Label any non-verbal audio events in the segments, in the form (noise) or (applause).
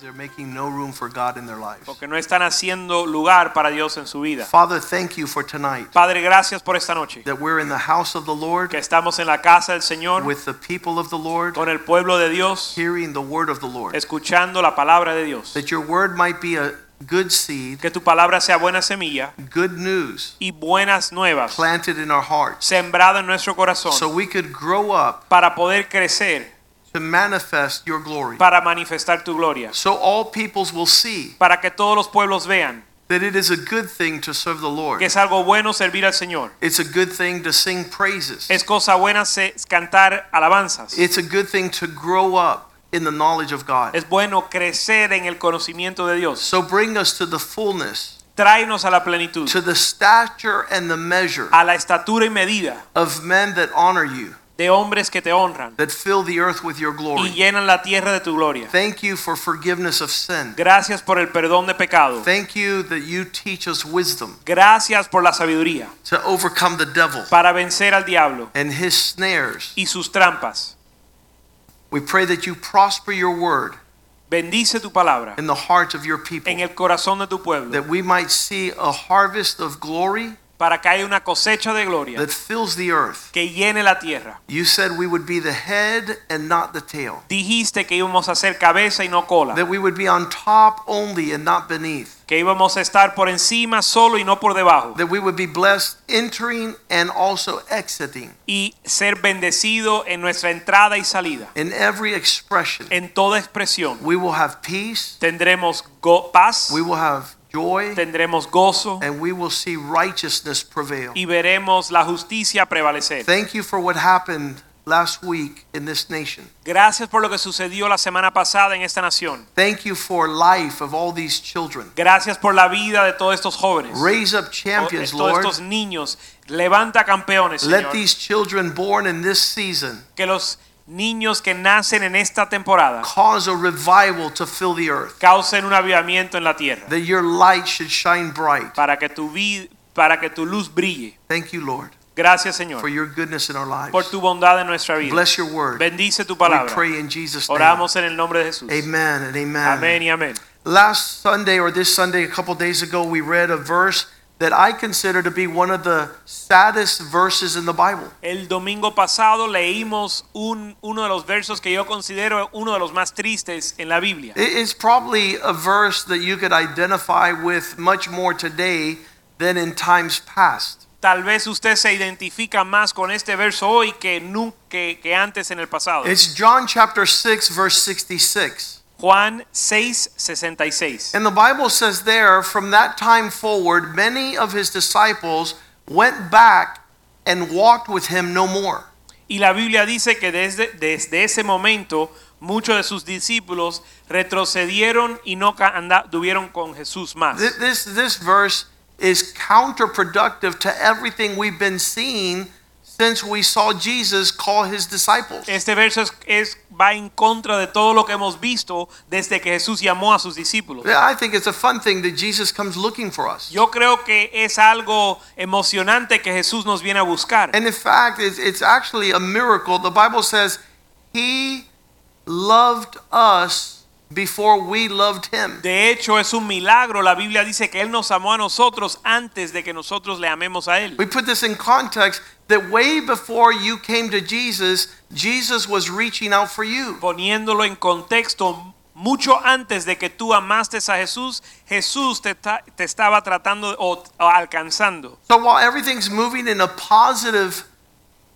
They're making no room for God in their lives. porque no están haciendo lugar para Dios en su vida. Father, thank you for tonight Padre, gracias por esta noche, that we're in the house of the Lord que estamos en la casa del Señor with the people of the Lord, con el pueblo de Dios, hearing the word of the Lord. escuchando la palabra de Dios. That your word might be a good seed, Que tu palabra sea buena semilla good news y buenas nuevas planted in our hearts sembrada en nuestro corazón so we could grow up para poder crecer, to manifest your glory. para manifestar tu gloria, So all peoples will see para que todos los pueblos vean that it is a good thing to serve the Lord. que es algo bueno servir al Señor. It's a good thing to sing praises. Es cosa buena se- cantar alabanzas. It's a good thing to grow up in the knowledge of God. Es bueno crecer en el conocimiento de Dios. So bring us to the fullness, Tráenos a la plenitud, to the stature and the measure a la estatura y medida of men that honor you, de hombres que te honran that fill the earth with your y glory. llenan la tierra de tu gloria. Thank you for forgiveness of sin. Gracias por el perdón de pecado. Thank you that you teach us wisdom Gracias por la sabiduría to overcome the devil para vencer al diablo and his snares. y sus trampas. We pray that you prosper your word Bendice tu palabra in the hearts of your people, en el corazón de tu pueblo that we might see a harvest of glory para que haya una cosecha de gloria that fills the earth. que llene la tierra. You said we would be the head and not the tail, Dijiste que íbamos a ser cabeza y no cola, that we would be on top only and not beneath. que íbamos a estar por encima solo y no por debajo that we would be blessed entering and also exiting y ser bendecido en nuestra entrada y salida. in every expression. En toda expresión We will have peace, tendremos paz, we will have joy, tendremos gozo and we will see righteousness prevail. y veremos la justicia prevalecer. Thank you for what happened last week in this nation. Gracias por lo que sucedió la semana pasada en esta nación. Thank you for life of all these children. Gracias por la vida de todos estos jóvenes. Raise up champions, todos Lord. estos niños. Levanta campeones, Let Señor. these children born in this season Que los niños que nacen en esta temporada cause a revival to fill the earth. causen un avivamiento en la tierra. That your light should shine bright. Para que tu vid- para que tu luz brille. Thank you, Lord, Gracias, Señor, for your goodness in our lives. por tu bondad en nuestra vida. Bless your word. Bendice tu We palabra. pray in Jesus' name. Oramos en el nombre de Jesús. Amen and amen. Amén y amén. Last Sunday or this Sunday, a couple days ago, we read a verse that I consider to be one of the saddest verses in the Bible. El domingo pasado leímos un, uno de los versos que yo considero uno de los más tristes en la Biblia. It's probably a verse that you could identify with much more today than in times past. Tal vez usted se identifica más con este verso hoy que, que, que antes en el pasado. It's John chapter 6, verse 66. Juan 6, 66. And the Bible says there, from that time forward, many of his disciples went back and walked with him no more. Y la Biblia dice que desde, desde ese momento muchos de sus discípulos retrocedieron y no anduvieron con Jesús más. Th- This, this verse is counterproductive to everything we've been seeing since we saw Jesus call his disciples. Este verso es, es- va en contra de todo lo que hemos visto desde que Jesús llamó a sus discípulos. I think it's a fun thing that Jesus comes looking for us. Yo creo que es algo emocionante que Jesús nos viene a buscar. And in fact, it's, it's actually a miracle. The Bible says he loved us before we loved him. De hecho, es un milagro. La Biblia dice que Él nos amó a nosotros antes de que nosotros le amemos a Él. We put this in context that way before you came to Jesus, Jesus was reaching out for you. Poniéndolo en contexto, mucho antes de que tú amaste a Jesús, Jesús te, te estaba tratando o, o alcanzando. So while everything's moving in a positive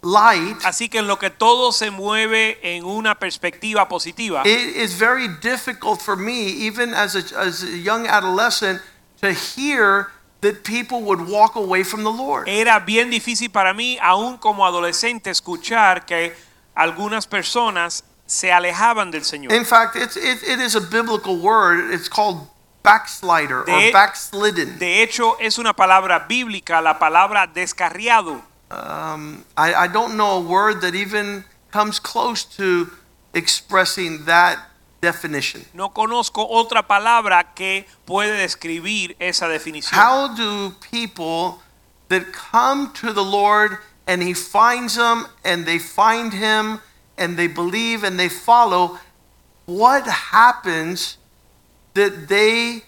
light, Así que en lo que todo se mueve en una perspectiva positiva, it is very difficult for me, even as a, as a young adolescent, to hear that people would walk away from the Lord. era bien difícil para mí, aún como adolescente, escuchar que algunas personas se alejaban del Señor. In fact, it's, it, it is a biblical word. It's called backslider De- or backslidden. De hecho, es una palabra bíblica, la palabra descarriado. Um, I, I don't know a word that even comes close to expressing that definition. No conozco otra palabra que puede describir esa definición. How do people that come to the Lord and He finds them and they find Him and they believe and they follow, what happens that they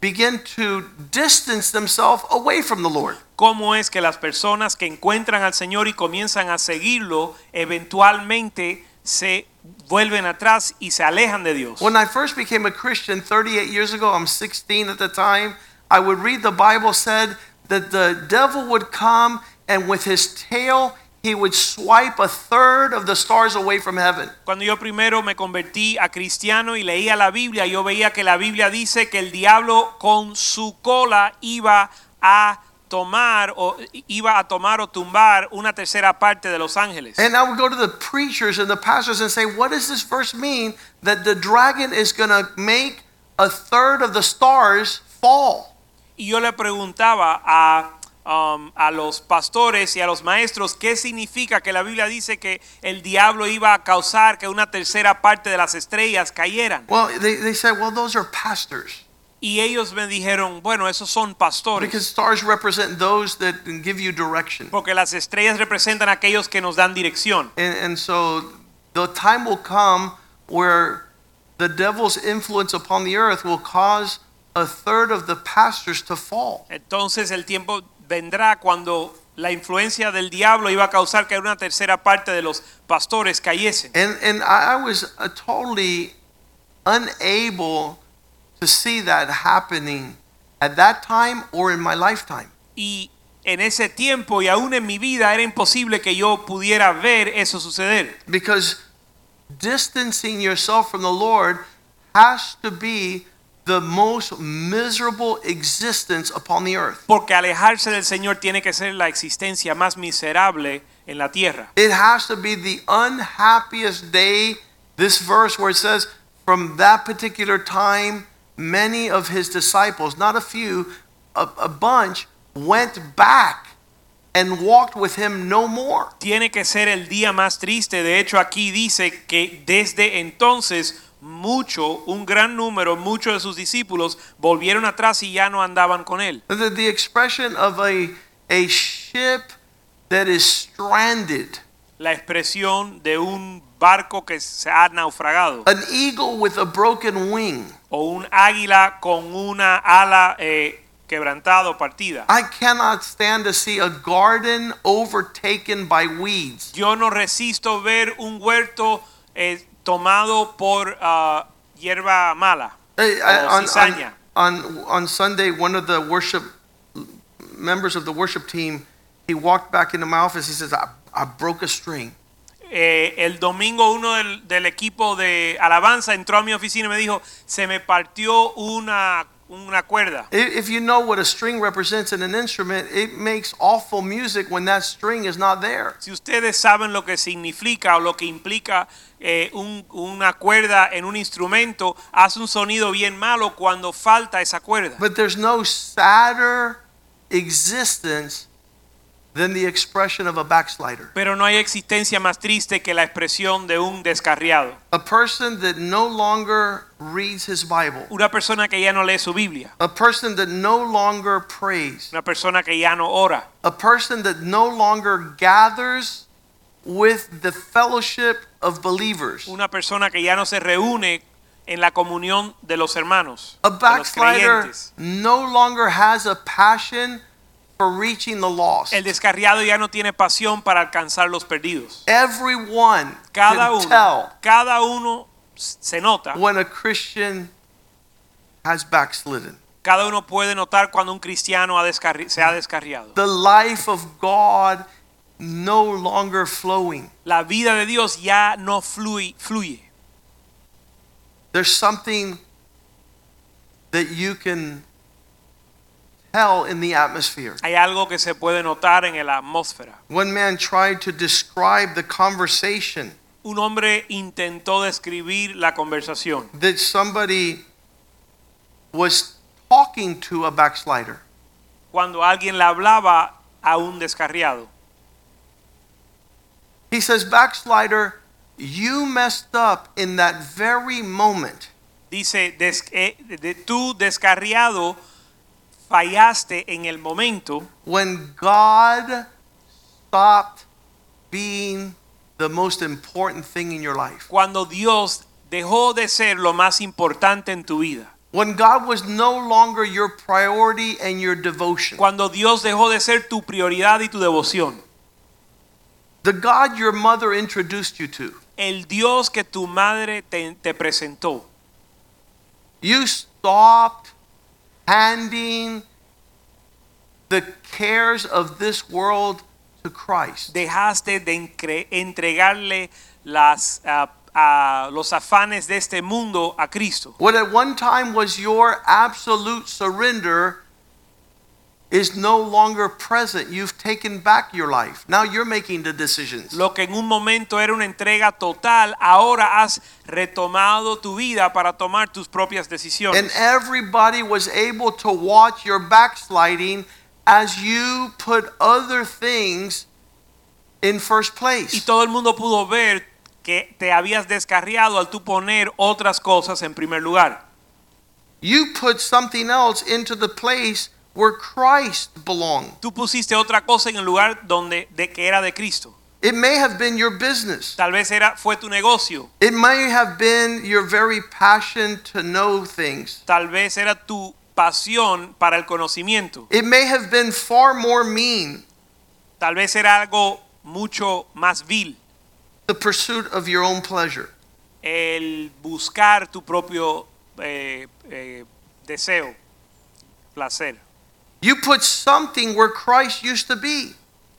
begin to distance themselves away from the Lord? ¿Cómo es que las personas que encuentran al Señor y comienzan a seguirlo, eventualmente se vuelven atrás y se alejan de Dios? When I first became a Christian 38 years ago, I'm 16 at the time, I would read the Bible said that the devil would come and with his tail he would swipe a third of the stars away from heaven. Cuando yo primero me convertí a cristiano y leía la Biblia, yo veía que la Biblia dice que el diablo con su cola iba a tomar o iba a tomar o tumbar una tercera parte de los ángeles. And I would go to the preachers and the pastors and say, What does this verse mean that the dragon is going to make a third of the stars fall? Y yo le preguntaba a, um, a los pastores y a los maestros qué significa que la Biblia dice que el diablo iba a causar que una tercera parte de las estrellas cayeran. Well, they, they said, Well, those are pastors. Y ellos me dijeron, bueno, esos son pastores. Because stars represent those that give you direction. Porque las estrellas representan aquellos que nos dan dirección. And, and so the time will come where the devil's influence upon the earth will cause a third of the pastors to fall. Entonces el tiempo vendrá cuando la influencia del diablo iba a causar que una tercera parte de los pastores cayesen. And, and I I was uh, totally unable to see that happening at that time or in my lifetime. Y en ese tiempo y aún en mi vida era imposible que yo pudiera ver eso suceder. Because distancing yourself from the Lord has to be the most miserable existence upon the earth. Porque alejarse del Señor tiene que ser la existencia más miserable en la tierra. It has to be the unhappiest day. This verse where it says, from that particular time, many of his disciples, not a few, a, a bunch, went back and walked with him no more. Tiene que ser el día más triste. De hecho, aquí dice que desde entonces mucho, un gran número, muchos de sus discípulos volvieron atrás y ya no andaban con él. The, the expression of a, a ship that is stranded, La expresión de un barco que se ha naufragado an eagle with a broken wing. o un águila con una ala eh, quebrantada o partida. I cannot stand to see a garden overtaken by weeds. Yo no resisto ver un huerto eh, tomado por ah, hierba mala Hey, on, on, on, on Sunday, one of the worship members of the worship team, he walked back into my office. He says, I, I broke a string. Eh, el domingo uno del, del equipo de alabanza entró a mi oficina y me dijo, se me partió una, una cuerda. If you know what a string represents in an instrument, it makes awful music when that string is not there. Si ustedes saben lo que significa o lo que implica eh, un- una cuerda en un instrumento, hace un sonido bien malo cuando falta esa cuerda. But there's no sadder existence than the expression of a backslider. Pero no hay existencia más triste que la expresión de un descarriado. A person that no longer reads his Bible. Una persona que ya no lee su Biblia. A person that no longer prays. Una persona que ya no ora. a person that no longer gathers with the fellowship of believers. Una persona que ya no se reúne en la comunión de los hermanos. A backslider no longer has a passion for reaching the lost. El descarriado ya no tiene pasión para alcanzar los perdidos. Everyone Cada uno, tell cada uno se nota. when a Christian has backslidden. Cada uno puede notar cuando un cristiano ha descarri- se ha descarriado. The life of God no longer flowing. La vida de Dios ya no fluye. fluye. There's something that you can tell in the atmosphere. Hay algo que se puede notar en la atmósfera. One man tried to describe the conversation Un hombre intentó describir la conversación. that somebody was talking to a backslider. cuando alguien le hablaba a un descarriado. He says, Backslider, you messed up in that very moment. Dice, des- eh, de- tú descarriado fallaste en el momento when God stopped being the most important thing in your life. cuando Dios dejó de ser lo más importante en tu vida. When God was no longer your priority and your devotion. Cuando Dios dejó de ser tu prioridad y tu devoción. The God your mother introduced you to. El Dios que tu madre te, te presentó. You stopped handing the cares of this world to Christ. Dejaste de entregarle las, ah, ah, los afanes de este mundo a Cristo. What at one time was your absolute surrender is no longer present. You've taken back your life. Now you're making the decisions. Lo que en un momento era una entrega total, ahora has retomado tu vida para tomar tus propias decisiones. And everybody was able to watch your backsliding as you put other things in first place. Y todo el mundo pudo ver que te habías descarriado al tú poner otras cosas en primer lugar. You put something else into the place where Christ belonged. Tú pusiste otra cosa en el lugar donde de que era de Cristo. It may have been your business. Tal vez era fue tu negocio, It may have been your very passion to know things. tal vez era tu pasión para el conocimiento, It may have been far more mean, tal vez era algo mucho más vil, the pursuit of your own pleasure. el buscar tu propio eh, eh, deseo, placer. You put something where Christ used to be.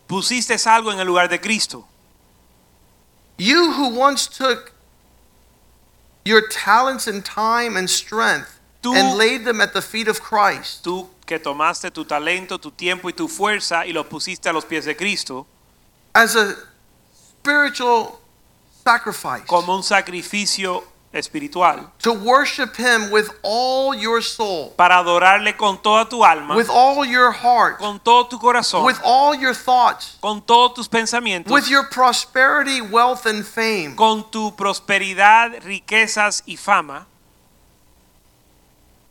Pusiste algo en el lugar de Cristo. You who once took your talents and time and strength Tú- and laid them at the feet of Christ. Tú que tomaste tu talento, tu tiempo y tu fuerza y los pusiste a los pies de Cristo as a spiritual sacrifice como un sacrificio espiritual. To worship him with all your soul. Para adorarle con toda tu alma, with all your heart. Con todo tu corazón, with all your thoughts. Con todos tus pensamientos, with your prosperity wealth and fame. Con tu prosperidad, riquezas y fama,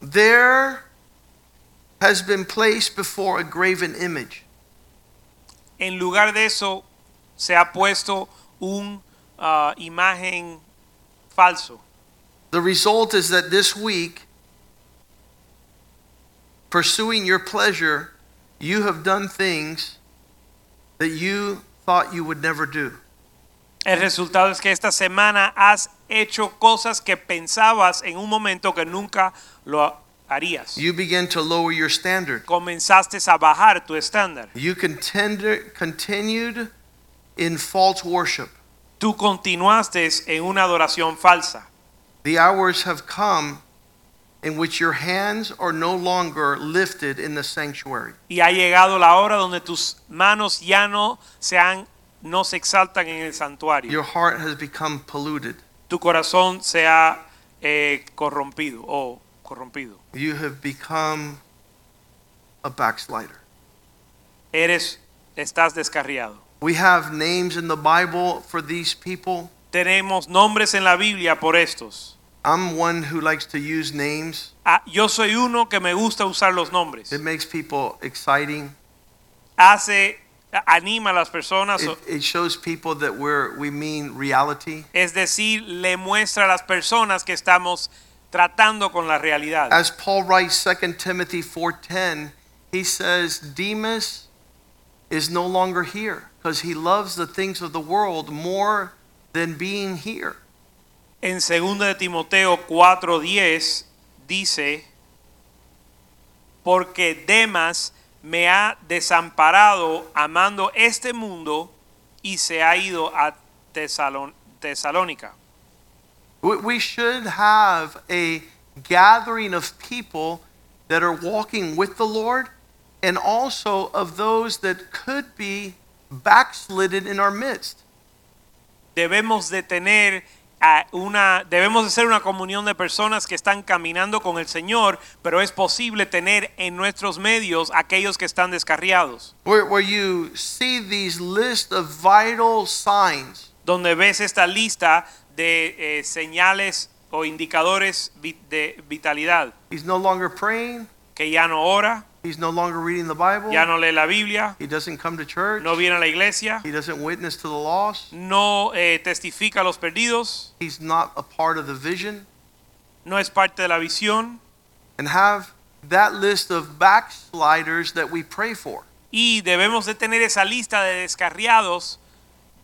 there has been placed before a graven image. En lugar de eso se ha puesto un ah, imagen falso. The result is that this week pursuing your pleasure you have done things that you thought you would never do El resultado es que esta semana has hecho cosas que pensabas en un momento que nunca lo harías. you begin to lower your standard Comenzaste a bajar tu estándar. You contender, continued in false worship. Tú continuaste en una adoración falsa. The hours have come in which your hands are no longer lifted in the sanctuary. Y ha llegado la hora donde tus manos ya no se han no se exaltan en el santuario. Your heart has become polluted. Tu corazón se ha eh, corrompido o corrompido. You have become a backslider. Eres estás descarriado. We have names in the Bible for these people. Tenemos nombres en la Biblia por estos. I'm one who likes to use names. Ah, yo soy uno que me gusta usar los nombres. It makes people exciting. Hace anima a las personas, It, it shows people that we're we mean reality. es decir, le muestra a las personas que estamos tratando con la realidad. As Paul writes 2 Timothy 4:10, he says Demas is no longer here because he loves the things of the world more than being here. En 2 de Timoteo 4:10 dice, porque Demas me ha desamparado amando este mundo y se ha ido a Tesalón- Tesalónica. We, should have a gathering of people that are walking with the Lord and also of those that could be backslidden in our midst. Debemos de tener una debemos de ser una comunión de personas que están caminando con el Señor, pero es posible tener en nuestros medios aquellos que están descarriados, where, where you see these list of vital signs. Donde ves esta lista de eh, señales o indicadores vi- de vitalidad, he's no longer praying. Que ya no ora, he's no longer reading the bible. Ya no lee la Biblia, he doesn't come to church. No viene a la iglesia, he doesn't witness to the lost. No eh, testifica a los perdidos, he's not a part of the vision. No es parte de la visión. And have that list of backsliders that we pray for. Y debemos de tener esa lista de descarriados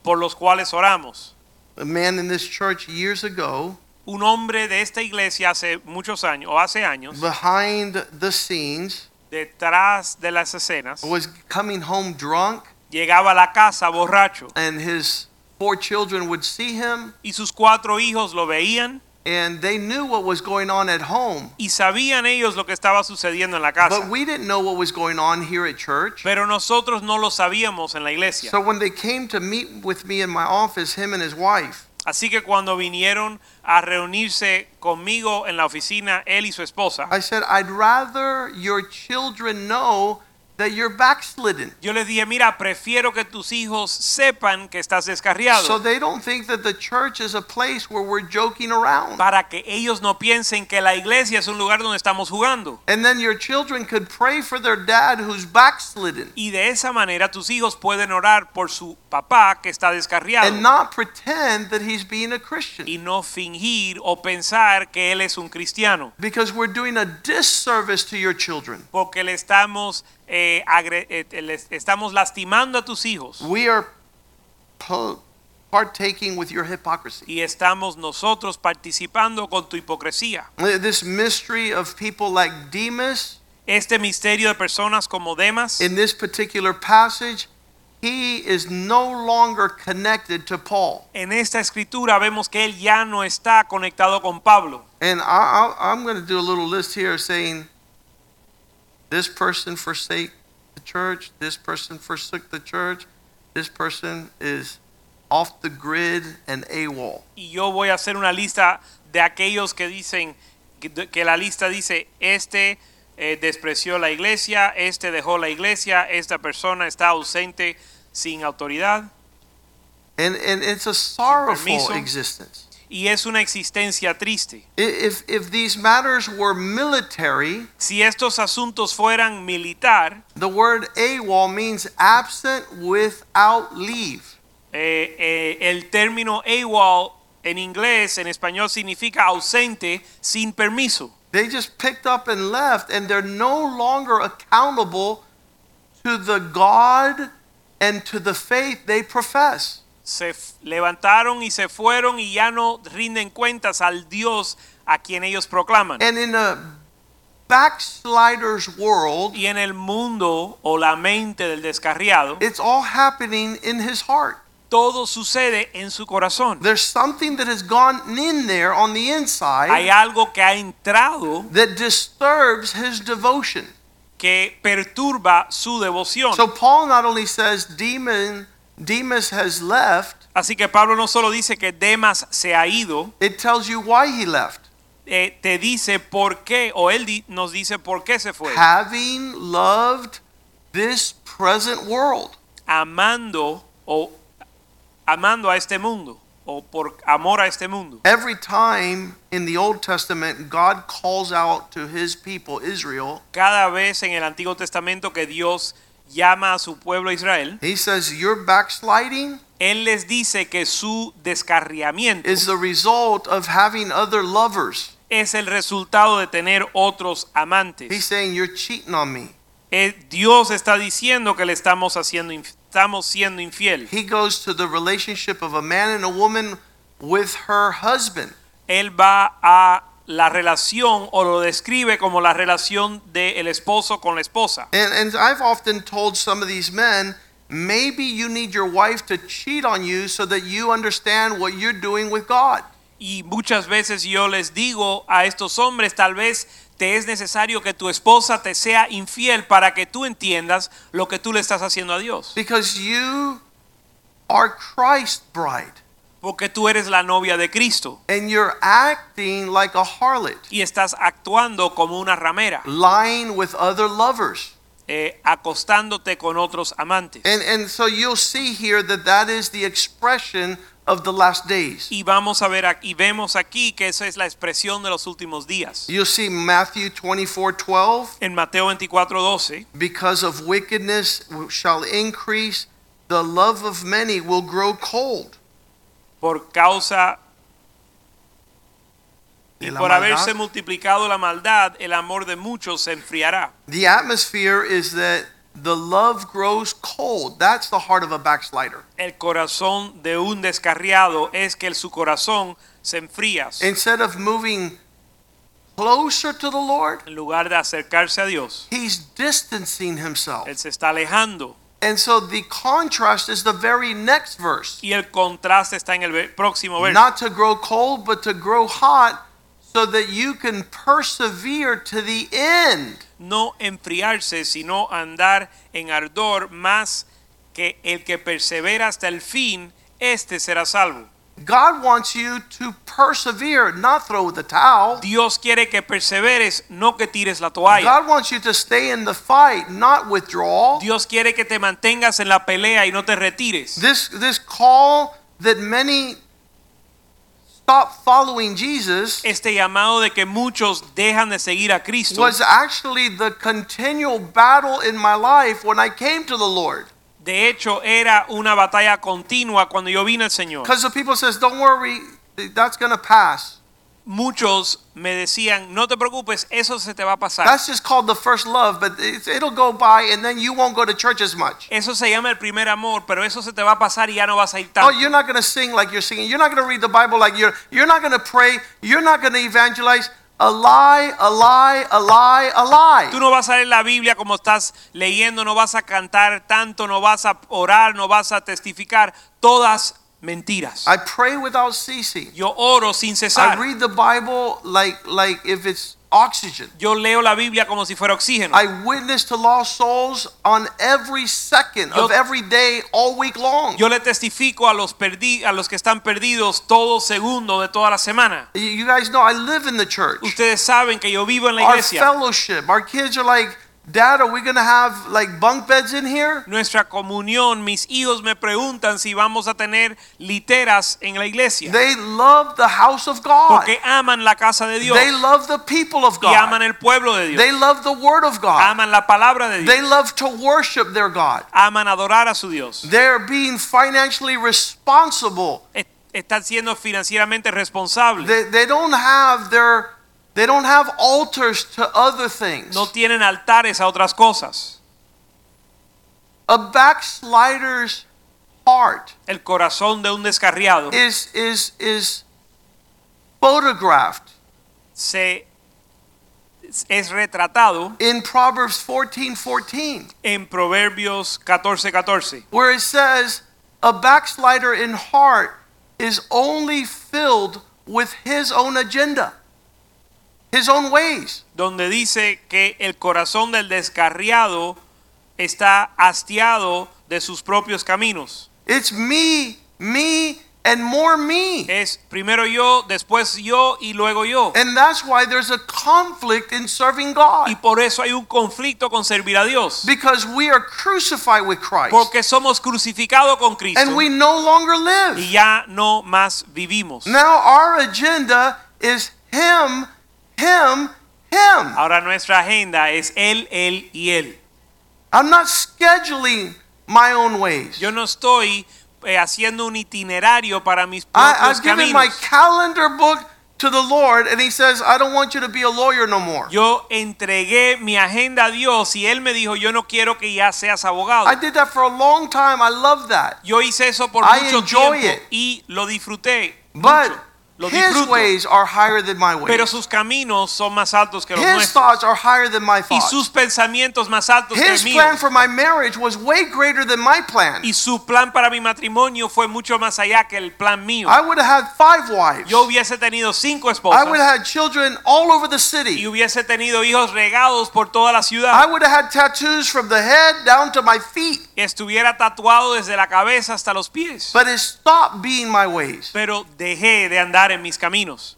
por los cuales oramos. a man in this church years ago Un hombre de esta iglesia hace muchos años o hace años behind the scenes detrás de las escenas. Was coming home drunk llegaba a la casa borracho. and his four children would see him y sus cuatro hijos lo veían. and they knew what was going on at home. Y sabían ellos lo que estaba sucediendo en la casa. but we didn't know what was going on here at church. Pero nosotros no lo sabíamos en la iglesia. so when they came to meet with me in my office him and his wife Así que cuando vinieron a reunirse conmigo en la oficina, él y su esposa, I said I'd rather your children know that you're backslidden yo les dije, mira, prefiero que tus hijos sepan que estás descarriado. so they don't think that the church is a place where we're joking around para que ellos no piensen que la iglesia es un lugar donde estamos jugando. and then your children could pray for their dad who's backslidden Y de esa manera tus hijos pueden orar por su papá que está descarriado and not pretend that he's being a Christian y no fingir o pensar que él es un cristiano, because we're doing a disservice to your children. porque le estamos eh, eh, estamos lastimando a tus hijos We are partaking with your hypocrisy. y estamos nosotros participando con tu hipocresía. This mystery of people like Demas Este misterio de personas como Demas in this particular passage, he is no longer connected to Paul. en esta escritura vemos que él ya no está conectado con Pablo. And I, I, I'm going to do a little list here saying this person forsake the church, this person forsook the church, this person is off the grid and AWOL. y yo voy a hacer una lista de aquellos que dicen que, la lista dice este eh, despreció la iglesia, este dejó la iglesia, esta persona está ausente sin autoridad And, and it's a sorrowful permiso. existence. Y es una existencia triste. If, if these matters were military, Si estos asuntos fueran militar, the word AWOL means absent without leave. eh, eh, el término AWOL en inglés, en español significa ausente sin permiso. They just picked up and left, and they're no longer accountable to the God and to the faith they profess. Se levantaron y se fueron y ya no rinden cuentas al Dios a quien ellos proclaman. And in a backslider's world, Y en el mundo o la mente del descarriado, it's all happening in his heart. todo sucede en su corazón. There's something that has gone in there on the Hay inside algo que ha entrado that disturbs his devotion. que perturba su devoción. So Paul not only says Demon, Demas has left, Así que Pablo no solo dice que Demas se ha ido, it tells you why he left. eh, te dice por qué, o él di- nos dice por qué se fue. Having loved this present world. Amando o amando a este mundo o por amor a este mundo. Every time in the Old Testament God calls out to his people, Israel, Cada vez en el Antiguo Testamento que Dios llama a su pueblo Israel, he says, Your backsliding él les dice que su descarriamiento is the result of having other lovers. es el resultado de tener otros He's amantes. saying, You're cheating on me. Eh, Dios está diciendo que le estamos haciendo estamos siendo infiel. He goes to the relationship of a man and a woman with her husband. Él va a la relación o lo describe como la relación del esposo con la esposa. And, and I've often told some of these men, maybe you need your wife to cheat on you so that you understand what you're doing with God. Y muchas veces yo les digo a estos hombres, tal vez te es necesario que tu esposa te sea infiel para que tú entiendas lo que tú le estás haciendo a Dios. Because you are Christ's bride. Porque tú eres la novia de Cristo and you're acting like a harlot, y estás actuando como una ramera, lying with other lovers. eh, acostándote con otros amantes. And, and so you'll see here that that is the expression of the last days. Y vamos a ver aquí, vemos aquí que esa es la expresión de los últimos días. You'll see Matthew 24 12. En Mateo 24, 12, Because of wickedness shall increase, the love of many will grow cold. Por causa y por maldad. haberse multiplicado la maldad, el amor de muchos se enfriará. The atmosphere is that the love grows cold. That's the heart of a backslider. El corazón de un descarriado es que el- su corazón se enfría. Instead of moving closer to the Lord, En lugar de acercarse a Dios, he's distancing himself. él se está alejando. And so the contrast is the very next verse. Y el contraste está en el próximo verso. Not to grow cold, but to grow hot so that you can persevere to the end. no enfriarse, sino andar en ardor más que el que persevera hasta el fin, este será salvo. God wants you to persevere, not throw the towel. Dios quiere que perseveres, no que tires la toalla. God wants you to stay in the fight, not withdraw. Dios quiere que te mantengas en la pelea y no te retires. This this call that many stop following Jesus Este llamado de que muchos dejan de seguir a Cristo was actually the continual battle in my life when I came to the Lord. De hecho era una batalla continua cuando yo vine al Señor. Because the people says, "Don't worry, that's going to pass." Muchos me decían, no te preocupes, eso se te va a pasar. That's just called the first love, but it'll go by and then you won't go to church as much. Eso se llama el primer amor, pero eso se te va a pasar y ya no vas a ir tanto. Oh, you're not going to sing like you're singing. You're not going to read the Bible like you're. You're not going to pray. You're not going to evangelize. A lie, a lie, a lie, a lie. Tú no vas a leer la Biblia como estás leyendo, no vas a cantar tanto, no vas a orar, no vas a testificar, todas mentiras. I pray without ceasing. Yo oro sin cesar. I read the Bible like like if it's oxygen. Yo leo la Biblia como si fuera oxígeno. I witness to lost souls on every second Yo- of every day all week long. Yo le testifico a los perdi- a los que están perdidos todo segundo de toda la semana. You- guys know I live in the church. Ustedes saben que yo vivo en la iglesia. Our fellowship. Our kids are like, Dad, are we going to have like bunk beds in here? Nuestra comunión, mis hijos me preguntan si vamos a tener literas en la iglesia. They love the house of God. Porque aman la casa de Dios They love the people of God. y aman el pueblo de Dios. They love the word of God. Aman la palabra de Dios. They love to worship their God. Aman adorar a su Dios. They're being financially responsible. están siendo financieramente responsables. They, they don't have their they don't have altars to other things. No tienen altares a otras cosas. A backslider's heart El corazón de un descarriado is is is photographed se es retratado in Proverbs 14 14, en Proverbios 14:14, 14, where it says, A backslider in heart is only filled with his own agenda, his own ways. donde dice que el corazón del descarriado está hastiado de sus propios caminos. It's me, me, and more me. Es primero yo, después yo y luego yo. And that's why there's a conflict in serving God. Y por eso hay un conflicto con servir a Dios. Because we are crucified with Christ. Porque somos crucificados con Cristo And we no longer y live. ya no más vivimos. Now our agenda is Him, Him, Him. Ahora nuestra agenda es Él, Él y Él. I'm not scheduling my own ways. Yo no estoy eh, haciendo un itinerario para mis I, propios I've given my caminos. calendar book to the Lord, and He says, I don't want you to be a lawyer no more. Yo entregué mi agenda a Dios y Él me dijo, yo no quiero que ya seas abogado. I did that for a long time. I love that. Yo hice eso por I mucho enjoy tiempo it. y lo disfruté. But mucho. Lo His disfruto. ways are higher than my ways. Pero sus caminos son más altos que los His nuestros. thoughts are higher than my Y thoughts. sus pensamientos más altos que el His mío. plan for my marriage was way greater than my plan. Y su plan para mi matrimonio fue mucho más allá que el plan mío. I would have had five wives. Yo hubiese tenido cinco I esposas. would have had children all over the y city. hubiese tenido hijos regados por toda la I ciudad. would have had tattoos from the head down to my feet. Estuviera tatuado desde la cabeza hasta los pies. But it stopped being my ways. Pero dejé de andar en mis caminos.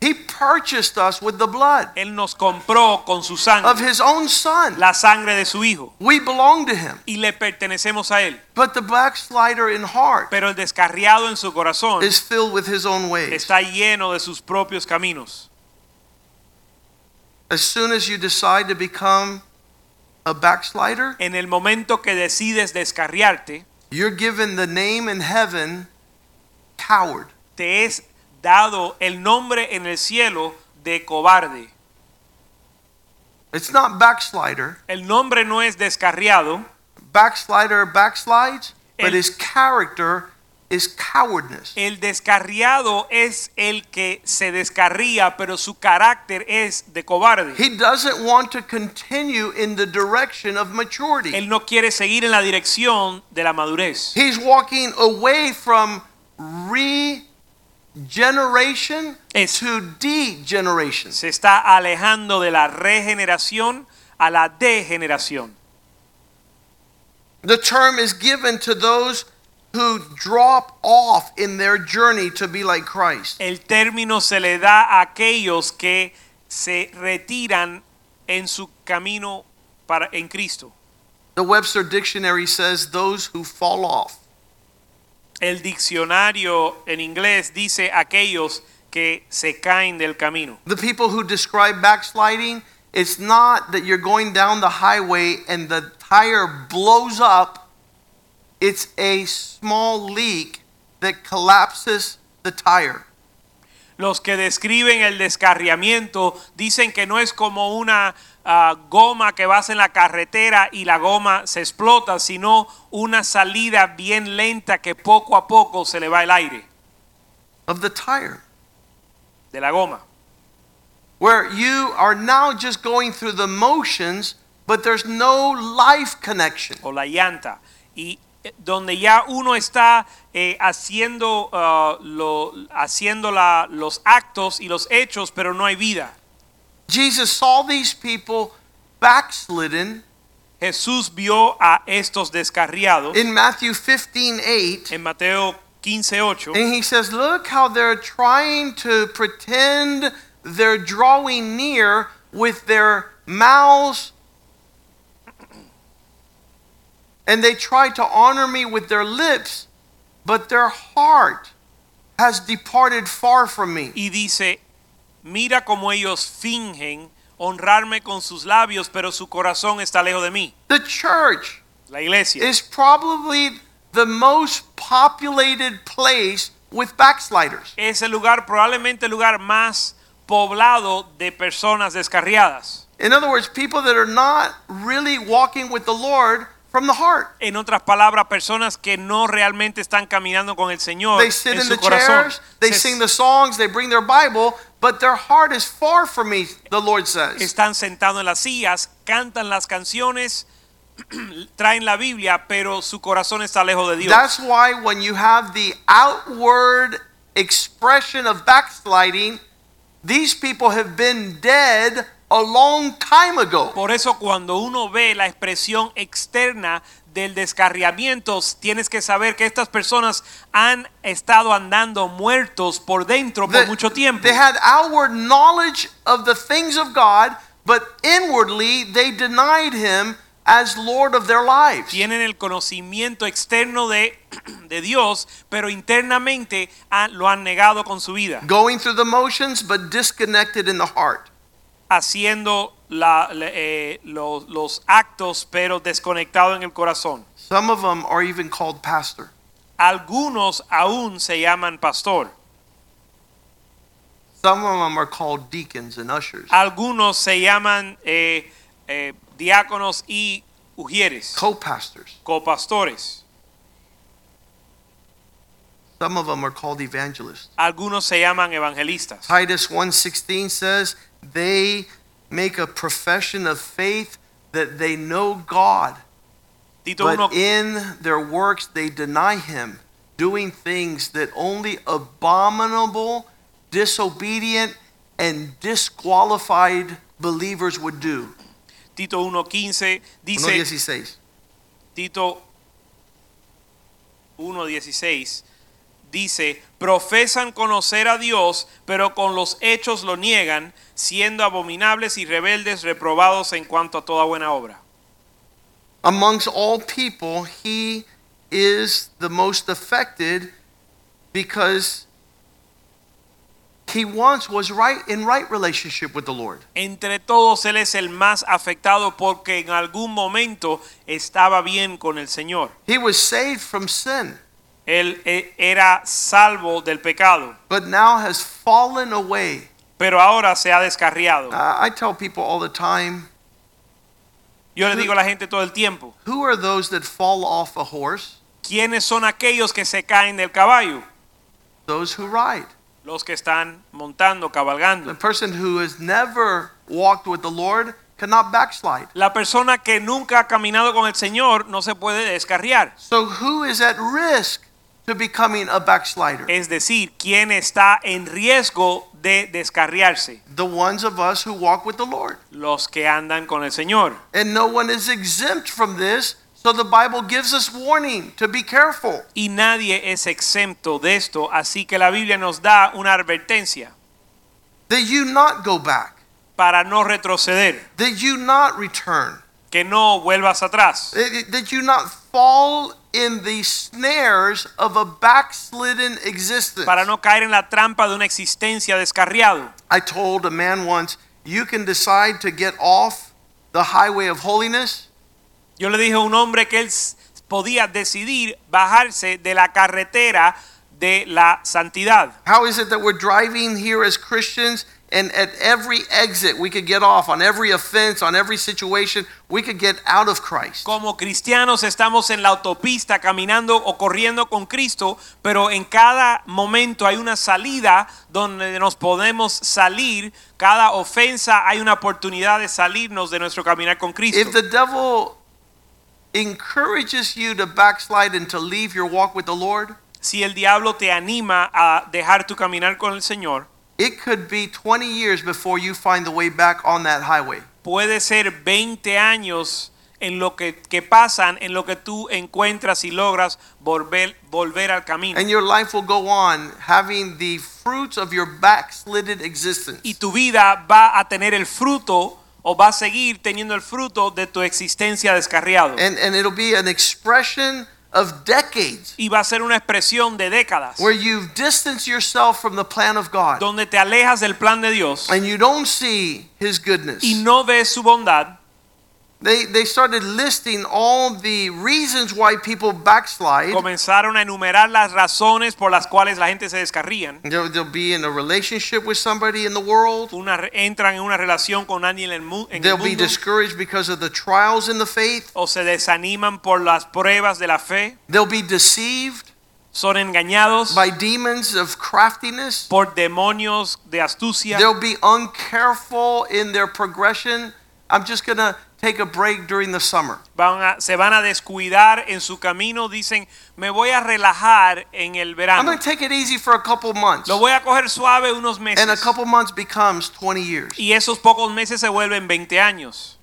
He purchased us with the blood Él nos compró con su sangre. of his own son. la sangre de su hijo. We belong to him. Y le pertenecemos a él. But the backslider in heart Pero el descarriado en su corazón is filled with his own ways. está lleno de sus propios caminos. As soon as you decide to become a backslider, En el momento que decides descarriarte, you're given the name in heaven coward. te es dado el nombre en el cielo de cobarde. It's not backslider. El nombre no es descarriado, Backslider backslides, but his character is cowardness. el descarriado es el que se descarría, pero su carácter es de cobarde. He doesn't want to continue in the direction of maturity. Él no quiere seguir en la dirección de la madurez. He's walking away from regeneration Es- to degeneration. Se está alejando de la regeneración a la degeneración. The term is given to those who drop off in their journey to be like Christ. El término se le da a aquellos que se retiran en su camino para, en Cristo. The Webster Dictionary says those who fall off. El diccionario en inglés dice aquellos que se caen del camino. The people who describe backsliding, it's not that you're going down the highway and the tire blows up. It's a small leak that collapses the tire. Los que describen el descarriamiento dicen que no es como una ah, goma que vas en la carretera y la goma se explota, sino una salida bien lenta que poco a poco se le va el aire of the tire, de la goma. where you are now just going through the motions, but there's no life connection. o la llanta y eh, donde ya uno está eh, haciendo ah, lo, haciendo la- los actos y los hechos pero no hay vida Jesus saw these people backslidden Jesús vio a estos descarriados in Matthew 15 8. en Mateo 15:8 And he says, Look how they're trying to pretend they're drawing near with their mouths. And they try to honor me with their lips, but their heart has departed far from me. y dice mira como ellos fingen honrarme con sus labios pero su corazón está lejos de mí. The church la iglesia. is probably the most populated place with backsliders. es el lugar probablemente el lugar más poblado de personas descarriadas. In other words, people that are not really walking with the Lord from the heart. En otras palabras, personas que no realmente están caminando con el Señor They sit en in su the corazón. chairs, they Se- sing the songs, they bring their Bible, but their heart is far from me, the Lord says. están sentados en las sillas, cantan las canciones, (clears throat) traen la Biblia, pero su corazón está lejos de Dios. That's why when you have the outward expression of backsliding, these people have been dead a long time ago. Por eso cuando uno ve la expresión externa del descarriamiento, tienes que saber que estas personas han estado andando muertos por dentro por That mucho tiempo. They had outward knowledge of the things of God, but inwardly they denied him as Lord of their lives. tienen el conocimiento externo de, (clears throat) de Dios, pero internamente han- lo han negado con su vida, Going through the motions, but disconnected in the heart. Haciendo la- eh, lo- los actos, pero desconectado en el corazón. Some of them are even called pastor. Algunos aún se llaman pastor, Some of them are called deacons and ushers, algunos se llaman eh, eh, diáconos y ujieres, co-pastors. copastores. Some of them are called evangelists. Algunos se llaman evangelistas. Titus 1:16 says, "They make a profession of faith that they know God, but in their works they deny him, doing things that only abominable, disobedient, and disqualified believers would do." Tito 1.15 dice, 1:16. Tito 1.16 dice, profesan conocer a Dios, pero con los hechos lo niegan, siendo abominables y rebeldes, reprobados en cuanto a toda buena obra. Amongst all people, he is the most affected because he once was right in right relationship with the Lord. Entre todos él es el más afectado porque en algún momento estaba bien con el Señor. He was saved from sin, Él eh, era salvo del pecado, but now has fallen away. pero ahora se ha descarriado. Uh, I tell people all the time, Yo le digo a la gente todo el tiempo, who are those that fall off a horse? ¿quiénes son aquellos que se caen del caballo? Those who ride. Los que están montando, cabalgando. The person who has never walked with the Lord cannot backslide. La persona que nunca ha caminado con el Señor no se puede descarriar. So who is at risk to becoming a backslider? Es decir, ¿quién está en riesgo de descarriarse? The ones of us who walk with the Lord. Los que andan con el Señor. And no one is exempt from this. So the Bible gives us warning to be careful. Y nadie es exento de esto, así que la Biblia nos da una advertencia That you not go back. para no retroceder, That you not return. que no vuelvas atrás, that you not fall in the snares of a backslidden existence. para no caer en la trampa de una existencia descarriado. I told a man once, you can decide to get off the highway of holiness Yo le dije a un hombre que él podía decidir bajarse de la carretera de la santidad. How is it that we're driving here as Christians and at every exit we could get off, on every offense, on every situation, we could get out of Christ? Como cristianos estamos en la autopista caminando o corriendo con Cristo, pero en cada momento hay una salida donde nos podemos salir. Cada ofensa hay una oportunidad de salirnos de nuestro caminar con Cristo. If the devil encourages you to backslide and to leave your walk with the Lord, Si el diablo te anima a dejar tu caminar con el Señor, it could be 20 years before you find the way back on that highway. puede ser 20 años en lo que, que pasan en lo que tú encuentras y logras volver, volver al camino. And your life will go on having the fruits of your backslidden existence. y tu vida va a tener el fruto o va a seguir teniendo el fruto de tu existencia descarriado. And, and it'll be an expression of decades Y va a ser una expresión de décadas where you've distanced yourself from the plan of God donde te alejas del plan de Dios and you don't see His goodness. y no ves su bondad. They, they started listing all the reasons why people backslide. Comenzaron a enumerar las razones por las cuales la gente se descarrían. They'll, they'll be in a relationship with somebody in the world. Una, entran en una relación con alguien en el, mu- en el They'll be discouraged because of the trials in the faith. o se desaniman por las pruebas de la fe. They'll be deceived Son engañados by demons of craftiness. por demonios de astucia. They'll be uncareful in their progression. I'm just going to take a break during the summer. van a- se van a descuidar en su camino, dicen, me voy a relajar en el I'm verano. going to take it easy for a couple months. Lo voy a coger suave unos meses. And a couple months becomes 20 years. Y esos pocos meses se vuelven 20 años.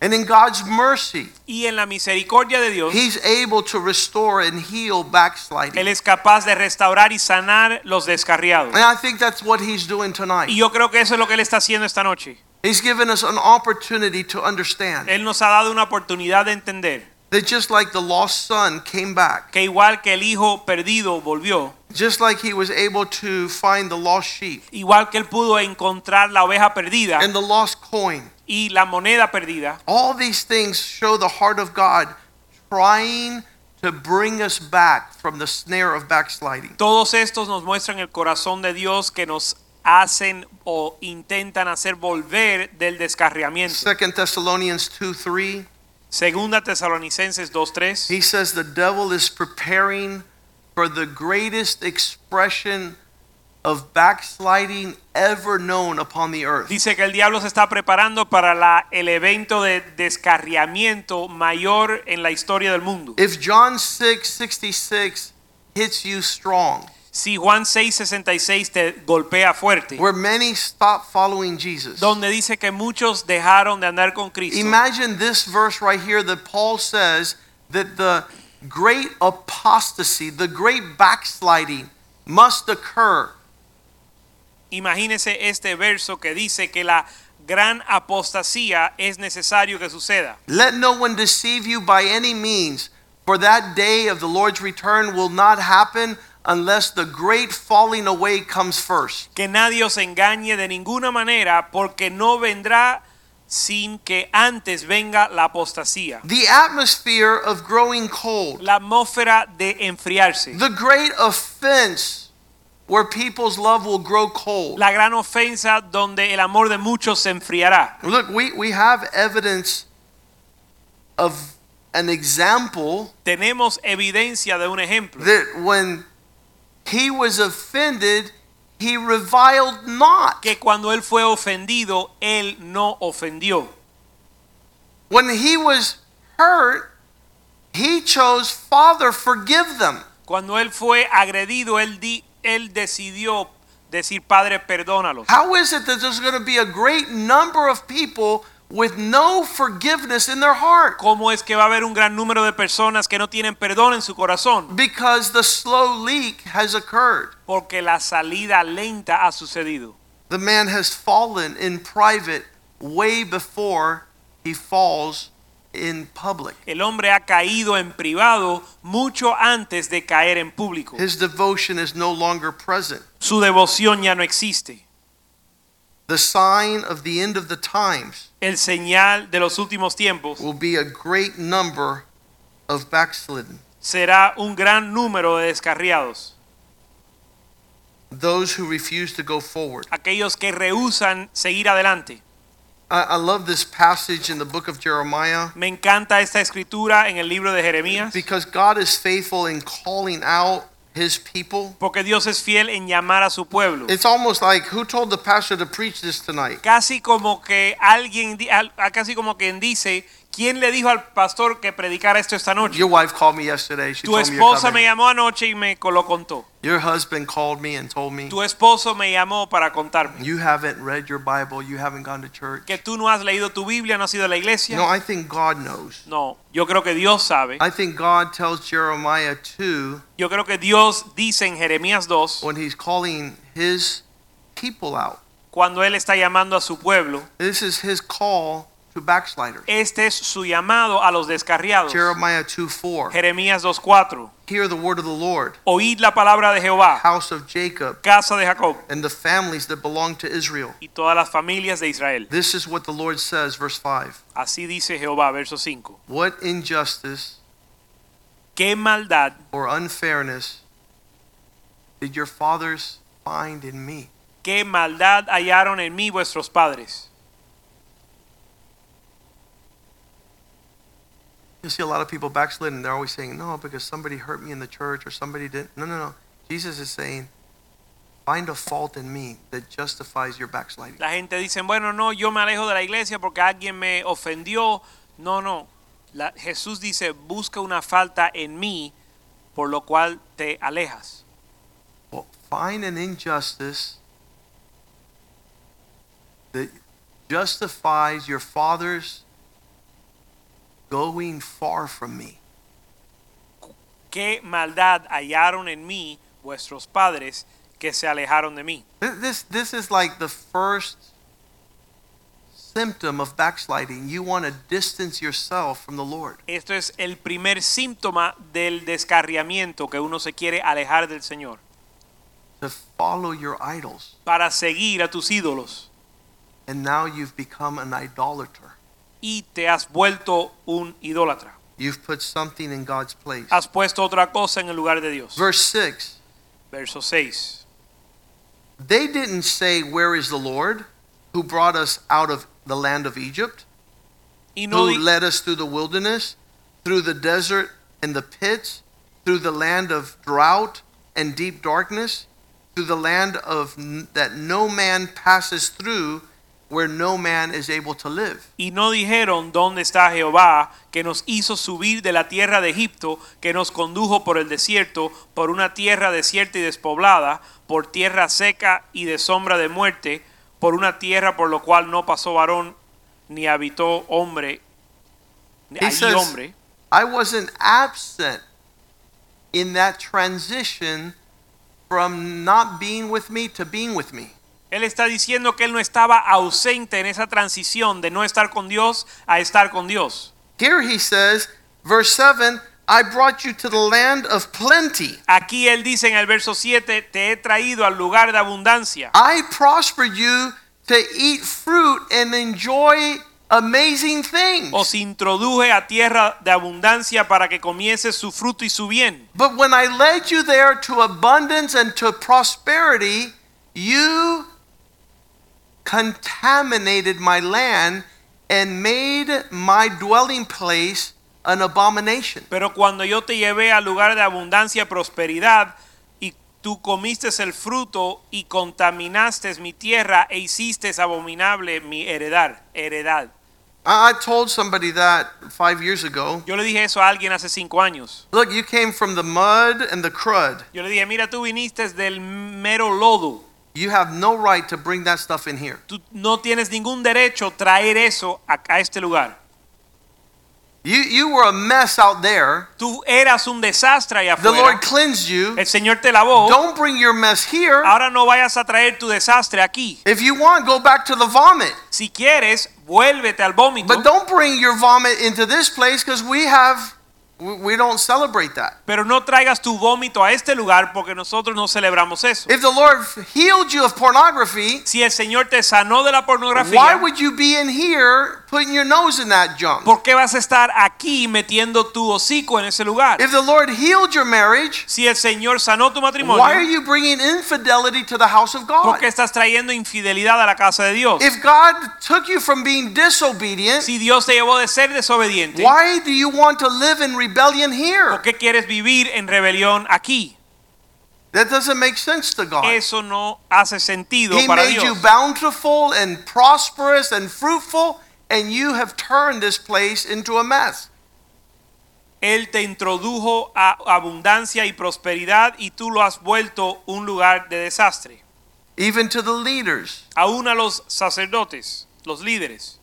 And in God's mercy, Y en la misericordia de Dios, He's able to restore and heal backsliding. Él es capaz de restaurar y sanar los descarriados. And I think that's what He's doing tonight. Y yo creo que eso es lo que Él está haciendo esta noche. He's given us an opportunity to understand Él nos ha dado una oportunidad de entender that just like the lost son came back, que igual que el hijo perdido volvió, just like He was able to find the lost sheep igual que Él pudo encontrar la oveja perdida and the lost coin, y la moneda perdida, all these things show the heart of God trying to bring us back from the snare of backsliding. Todos estos nos muestran el corazón de Dios que nos hacen o intentan hacer volver del descarriamiento. Second Thessalonians 2 3. Segunda Tesalonicenses 2:3 He says the devil is preparing for the greatest expression of backsliding ever known upon the earth. Dice que el diablo se está preparando para la- el evento de descarriamiento mayor en la historia del mundo. If John 6 66 hits you strong, Si Juan 6:66 te golpea fuerte, where many stop following Jesus, donde dice que muchos dejaron de andar con Cristo. imagine this verse right here that Paul says that the great apostasy, the great backsliding must occur Imagínese este verso que dice que la gran apostasía es necesario que suceda. Let no one deceive you by any means, for that day of the Lord's return will not happen unless the great falling away comes first. Que nadie os engañe de ninguna manera, porque no vendrá sin que antes venga la apostasía. The atmosphere of growing cold, La atmósfera de enfriarse. the great offense where people's love will grow cold. La gran ofensa donde el amor de muchos se enfriará. Look, we, we have evidence of an example Tenemos evidencia de un ejemplo. that when he was offended, he reviled not. Que cuando él fue ofendido, él no ofendió. When he was hurt, he chose, Father, forgive them. Cuando él fue agredido, él, di- él decidió decir, Padre, perdónalos. How is it that there's going to be a great number of people with no forgiveness in their heart? ¿Cómo es que va a haber un gran número de personas que no tienen perdón en su corazón? Because the slow leak has occurred. Porque la salida lenta ha sucedido. The man has fallen in private way before he falls in public. El hombre ha caído en privado mucho antes de caer en público. His devotion is no longer present. Su devoción ya no existe. The sign of the end of the times El señal de los últimos tiempos will be a great number of backslidden. será un gran número de descarriados. Those who refuse to go forward. Aquellos que rehusan seguir adelante. I, I love this passage in the book of Jeremiah Me encanta esta escritura en el libro de Jeremías. because God is faithful in calling out his people. Porque Dios es fiel en llamar a su pueblo. It's almost like who told the pastor to preach this tonight? Casi como que alguien, casi como quien dice, ¿quién le dijo al pastor que predicara esto esta noche? Your wife called me yesterday. She Tu told me you're esposa me coming. llamó anoche y me lo contó. Your husband called me and told me Tu esposo me llamó para contarme you haven't read your Bible, you haven't gone to church. que tú no has leído tu Biblia, no has ido a la iglesia. No, I think God knows. No, yo creo que Dios sabe. I think God tells Jeremiah 2 Yo creo que Dios dice en Jeremías 2, when he's calling his people out. cuando Él está llamando a su pueblo, This is his call to backsliders. este es su llamado a los descarriados. Jeremiah 2 4. Jeremías 2.4 Hear the word of the Lord, Oíd la palabra de Jehová, house of Jacob, casa de Jacob and the families that belong to Israel. y todas las familias de Israel. This is what the Lord says, verse 5. Así dice Jehová, verso 5. What injustice ¿Qué maldad or unfairness did your fathers find in me? qué maldad hallaron en mí vuestros padres? You see a lot of people backslid and they're always saying, no, because somebody hurt me in the church or somebody didn't. No, no, no. Jesus is saying, find a fault in me that justifies your backsliding. La gente dice, bueno, no, yo me alejo de la iglesia porque alguien me ofendió. No, no. La- Jesús dice, busca una falta en mí por lo cual te alejas. Well, find an injustice that justifies your fathers going far from me. ¿Qué maldad hallaron en mí vuestros padres que se alejaron de mí? This, this is like the first symptom of backsliding. You want to distance yourself from the Lord. Esto es el primer síntoma del descarriamiento que uno se quiere alejar del Señor to follow your idols. para seguir a tus ídolos And now you've become an idolater. Y te has vuelto un idólatra. You've put something in God's place. Has puesto otra cosa en el lugar de Dios. Verse 6 Verso 6. They didn't say, Where is the Lord who brought us out of the land of Egypt, no, who led us through the wilderness, through the desert and the pits, through the land of drought and deep darkness, through the land of that no man passes through, where no man is able to live. Y no dijeron dónde está Jehová, que nos hizo subir de la tierra de Egipto, que nos condujo por el desierto, por una tierra desierta y despoblada, por tierra seca y de sombra de muerte, por una tierra por lo cual no pasó varón, ni habitó hombre, He allí says, hombre. I wasn't absent in that transition from not being with me to being with me. Él está diciendo que él no estaba ausente en esa transición de no estar con Dios a estar con Dios. Here he says, verse 7 I brought you to the land of plenty. Aquí él dice en el verso 7, te he traído al lugar de abundancia. I prospered you to eat fruit and enjoy amazing things. Os introduje a tierra de abundancia para que comiese su fruto y su bien. But when I led you there to abundance and to prosperity, you contaminated my land and made my dwelling place an abomination. Pero cuando yo te llevé al lugar de abundancia y prosperidad, y tú comiste el fruto y contaminaste mi tierra e hiciste abominable mi heredad. heredad. I I told somebody that five years ago. Yo le dije eso a alguien hace cinco años. Look, you came from the mud and the crud. Yo le dije, mira, tú viniste del mero lodo. You have no right to bring that stuff in here. Tú no tienes ningún derecho traer eso a, a este lugar. You, you were a mess out there. Tú eras un desastre allá The afuera. Lord cleansed you. El Señor te lavó. Don't bring your mess here. Ahora no vayas a traer tu desastre aquí. If you want, go back to the vomit. Si quieres, vuélvete al vómito. But don't bring your vomit into this place because we have, we, don't celebrate that. Pero no traigas tu vómito a este lugar porque nosotros no celebramos eso. If the Lord healed you of pornography, Si el Señor te sanó de la why pornografía, would you be in here putting your nose in that junk? ¿por qué vas a estar aquí metiendo tu hocico en ese lugar? If the Lord healed your marriage, Si el Señor sanó tu why are matrimonio, you bringing infidelity to the house of ¿por God? qué estás trayendo infidelidad a la casa de Dios? If God took you from being disobedient, Si Dios te llevó de ser desobediente, why do you want to live in rebellion ¿por here? qué quieres vivir en rebelión aquí? That doesn't make sense to God. Eso no hace sentido He para made you Dios. bountiful and prosperous and fruitful, and you have turned this place into a mess. Él te introdujo a abundancia y prosperidad y tú lo has vuelto un lugar de desastre. Even to the leaders, Aún a los sacerdotes, los líderes.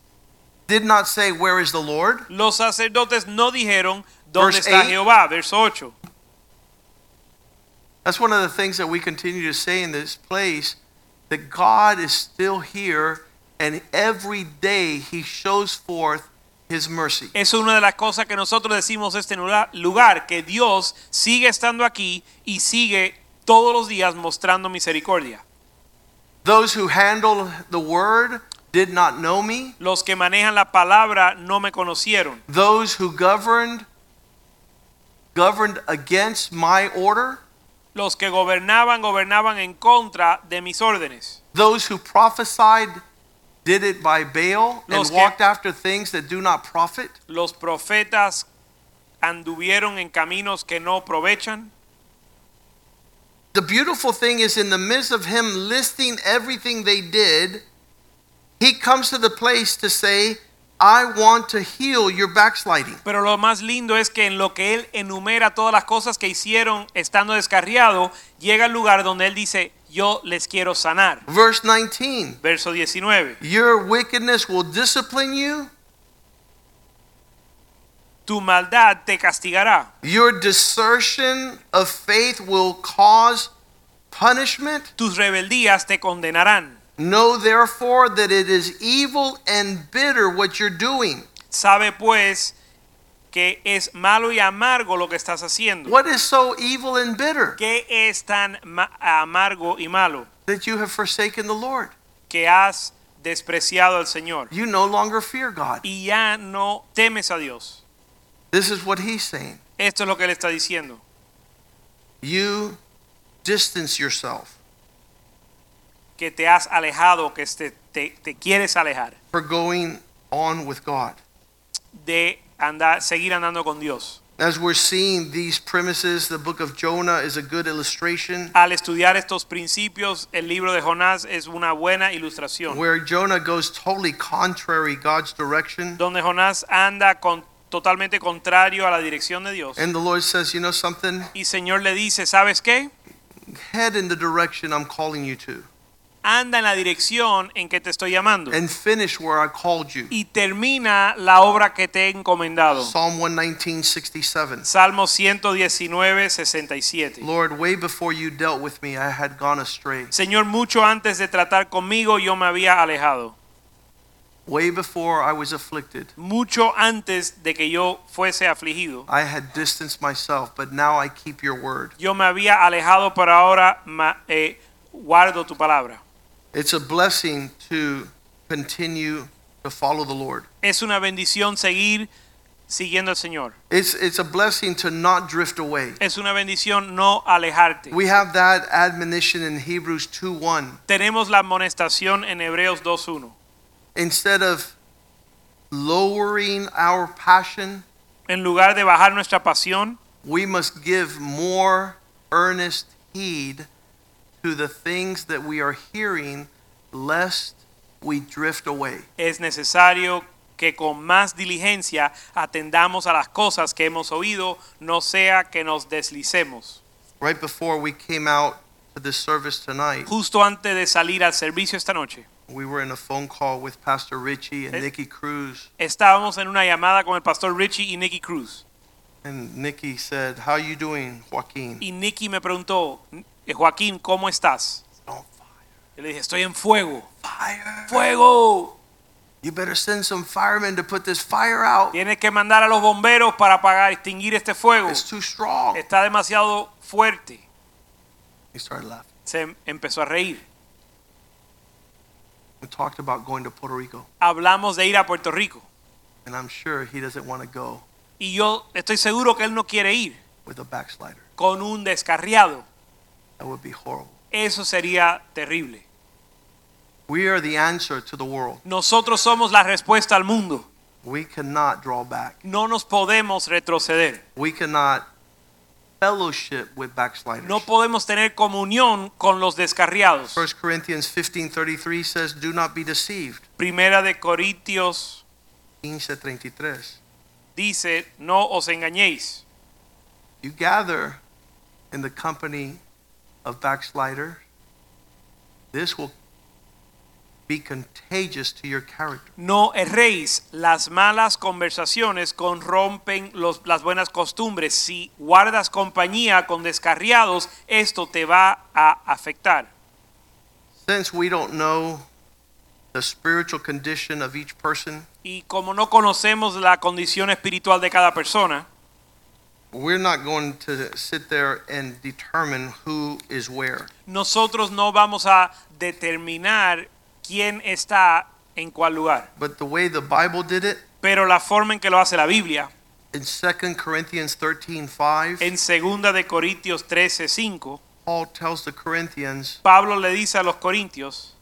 did not say, Where is the Lord? Los sacerdotes no dijeron dónde Verse está eight. Jehová, verso 8. That's one of the things that we continue to say in this place that God is still here, and every day He shows forth His mercy. Es una de las cosas que nosotros decimos este lugar, que Dios sigue estando aquí y sigue todos los días mostrando misericordia. Those who handle the word did not know me, Los que manejan la palabra no me conocieron. those who governed governed against my order. Los que gobernaban, gobernaban en contra de mis órdenes. Those who prophesied did it by Baal Los and walked after things that do not profit. Los profetas anduvieron en caminos que no aprovechan. The beautiful thing is, in the midst of him listing everything they did, he comes to the place to say, I want to heal your backsliding. Pero lo más lindo es que en lo que él enumera todas las cosas que hicieron estando descarriado, llega al lugar donde él dice, yo les quiero sanar. Verse 19 Verso 19. Your wickedness will discipline you, Tu maldad te castigará. your desertion of faith will cause punishment. Tus rebeldías te condenarán. Know therefore that it is evil and bitter what you're doing. Sabe pues que es malo y amargo lo que estás haciendo. What is so evil and bitter? ¿Qué es tan amargo y malo? That you have forsaken the Lord. Que has despreciado al Señor You no longer fear God. y ya no temes a Dios. This is what he's saying. Esto es lo que él está diciendo. You distance yourself Que te has alejado, que te, te, te quieres alejar for going on with God. de andar, seguir andando con Dios. As we're seeing these premises, the book of Jonah is a good illustration Al estudiar estos principios, el libro de Jonás es una buena ilustración. where Jonah goes totally contrary God's direction. Donde Jonás anda con, totalmente contrario a la dirección de Dios. And the Lord says, You know something? Y Señor le dice, ¿sabes qué? Head in the direction I'm calling you to Anda en la dirección en que te estoy llamando. and finish where I called you. Y termina la obra que te he encomendado. Psalm 119, 67. Salmo 119, 67. Lord, way before you dealt with me, I had gone astray. Señor, mucho antes de tratar conmigo yo me había alejado. Way before I was afflicted, Mucho antes de que yo fuese afligido. I had distanced myself, but now I keep your word. Yo me había alejado, pero ahora eh, guardo tu palabra. It's a blessing to continue to follow the Lord. Es una bendición seguir siguiendo al Señor. It's, it's a blessing to not drift away. Es una bendición no alejarte. We have that admonition in Hebrews 2:1. Tenemos la amonestación en Hebreos 2.1. Instead of lowering our passion, En lugar de bajar nuestra pasión, we must give more earnest heed to the things that we are hearing, lest we drift away. es necesario que con más diligencia atendamos a las cosas que hemos oído, no sea que nos deslicemos. Right before we came out to this service tonight, Justo antes de salir al servicio esta noche, we were in a phone call with Pastor Richie and Eh. Nicky Cruz. estábamos en una llamada con el pastor Richie y Nicky Cruz. And Nicky said, How are you doing, Joaquin? Y Nicky me preguntó, "Eh, Joaquín, ¿cómo estás? Yo le dije, estoy en fuego. fire. ¡Fuego! You better send some firemen to put this fire out. Tienes que mandar a los bomberos para apagar, extinguir este fuego. It's too strong. Está demasiado fuerte. He started laughing. Se em- empezó a reír. We talked about going to Puerto Rico, Hablamos de ir a Puerto Rico. and I'm sure he doesn't want to go Y yo estoy seguro que él no quiere ir with a backslider. con un descarriado. That would be horrible. Eso sería terrible. We are the answer to the world. Nosotros somos la respuesta al mundo. We cannot draw back. No nos podemos retroceder. We cannot fellowship with backsliders. No podemos tener comunión con los descarriados. 1 Corinthians 15:33 says, "Do not be deceived." Primera de Corintios 15:33. dice, no os engañéis. You gather in the company of backsliders. This will be contagious to your character. No erréis, las malas conversaciones corrompen los- las buenas costumbres. Si guardas compañía con descarriados, esto te va a afectar. Since we don't know the spiritual condition of each person, Y como no conocemos la condición espiritual de cada persona, we're not going to sit there and determine who is where. nosotros no vamos a determinar quién está en cuál lugar. But the way the Bible did it, Pero la forma en que lo hace la Biblia, in 2 Corinthians 13:5, en 2 de Corintios 13:5, Paul tells the Corinthians, Pablo le dice a los corintios,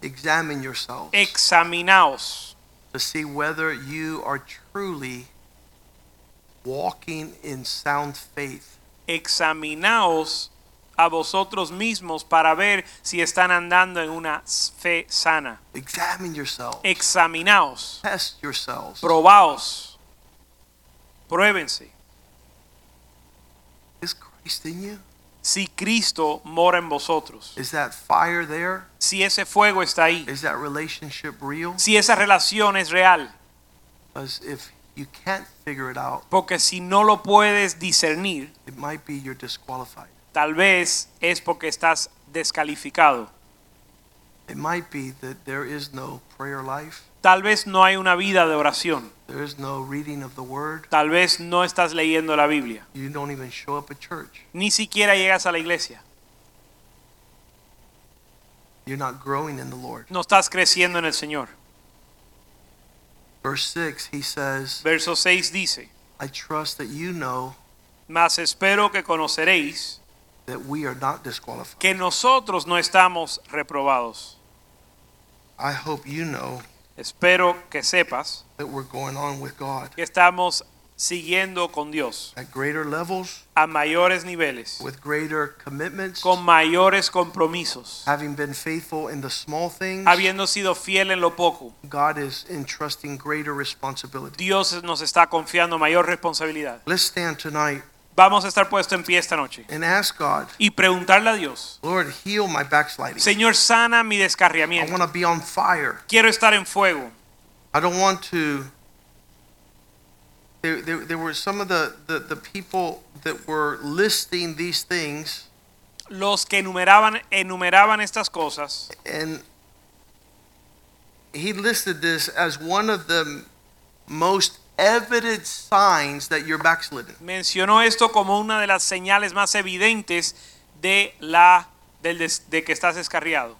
examine yourselves examinaos to see whether you are truly walking in sound faith. examinaos a vosotros mismos para ver si están andando en una fe sana. Examine yourselves. Examinaos, Test yourselves. probaos, pruébense. Is Christ in you? Si Cristo mora en vosotros, Is that fire there? si ese fuego está ahí, Is that relationship real? si esa relación es real, Because if you can't figure it out, porque si no lo puedes discernir, it might be you're disqualified. tal vez es porque estás descalificado. It might be that there is no prayer life, Tal vez no hay una vida de oración. there is no reading of the word. Tal vez no estás leyendo la Biblia. You don't even show up at church. Ni siquiera llegas a la iglesia. You're not growing in the Lord. No estás creciendo en el Señor. Verse 6, he says, Verso 6 dice, I trust that you know Mas espero que conoceréis that we are not disqualified. que nosotros no estamos reprobados. I hope you know Espero que sepas that we're going on with God. que estamos siguiendo con Dios at greater levels, a mayores niveles, with greater commitments, con mayores compromisos, having been faithful in the small things, habiendo sido fiel en lo poco. God is entrusting greater responsibility. Dios nos está confiando mayor responsabilidad. Let's stand tonight Vamos a estar puesto en pie esta noche and ask God, y preguntarle a Dios, Lord, heal my backsliding. Señor, sana mi I descarriamiento. want to be on fire. Quiero estar en fuego. I don't want to. There, there, there were some of the, the, the people that were listing these things, Los que enumeraban, enumeraban estas cosas, and he listed this as one of the most evident signs that you're backslidden. mencionó esto como una de las señales más evidentes de la del de que estás descarriado.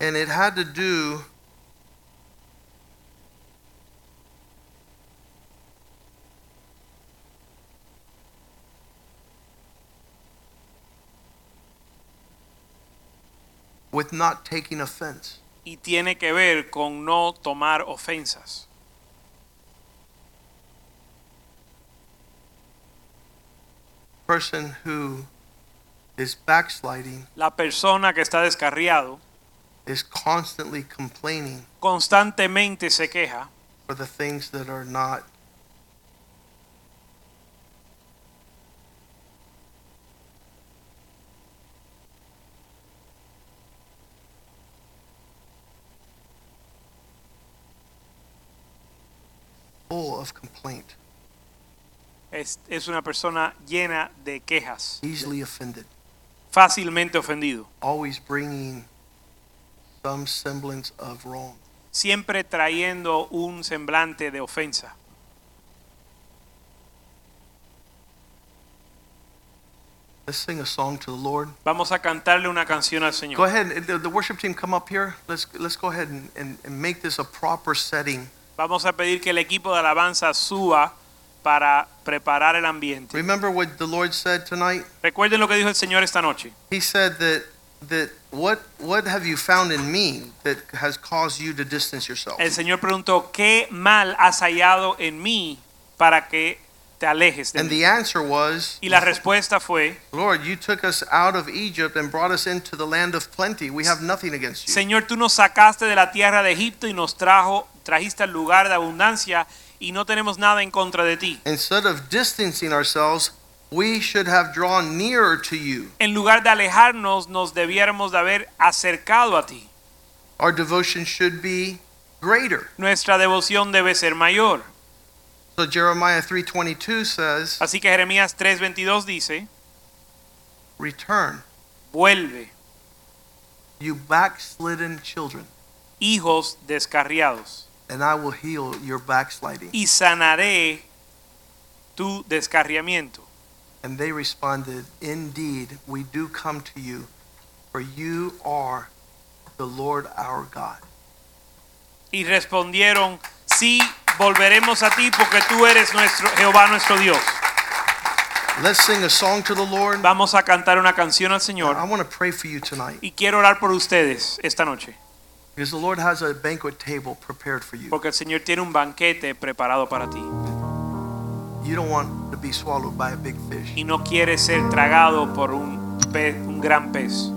And it had to do with not taking offense. y tiene que ver con no tomar ofensas. Person who is backsliding La persona que está descarriado is constantly complaining constantemente se queja for the things that are not of complaint, es, es una persona llena de quejas, easily offended, fácilmente ofendido, always bringing some semblance of wrong. siempre trayendo un semblante de ofensa. Let's sing a song to the Lord. Vamos a cantarle una canción al Señor. Go ahead, the, the worship team come up here. Let's let's go ahead and, and, and make this a proper setting. Vamos a pedir que el equipo de alabanza suba para preparar el ambiente. Remember what the Lord said tonight? Recuerden lo que dijo el Señor esta noche. He said that that what what have you found in me that has caused you to distance yourself? El Señor preguntó, ¿qué mal has hallado en mí para que te alejes de And mí? the answer was, Y la respuesta fue, Lord, you took us out of Egypt and brought us into the land of plenty. We have nothing against you. Señor, tú nos sacaste de la tierra de Egipto y nos trajo, trajiste al lugar de abundancia y no tenemos nada en contra de ti. Instead of distancing ourselves, we should have drawn nearer to you. En lugar de alejarnos, nos debiéramos de haber acercado a ti. Our devotion should be greater. Nuestra devoción debe ser mayor. So Jeremiah 3:22 says, Así que Jeremías 3:22 dice, "Return, vuelve, you backslidden children, hijos descarriados, and I will heal your backsliding." y sanaré tu descarriamiento. And they responded, Indeed, we do come to you, for you are the Lord our God. Y respondieron, sí, volveremos a ti porque tú eres nuestro Jehová nuestro Dios. Let's sing a song to the Lord. Vamos a cantar una canción al Señor. I want to pray for you tonight y quiero orar por ustedes esta noche, because the Lord has a banquet table prepared for you. porque el Señor tiene un banquete preparado para ti You don't want to be swallowed by a big fish. y no quieres ser tragado por un, pe- un gran pez.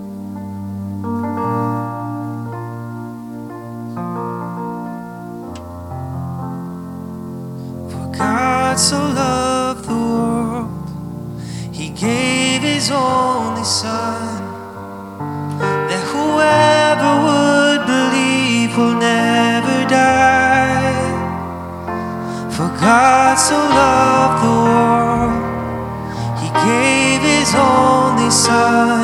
God so loved the world, He gave His only Son,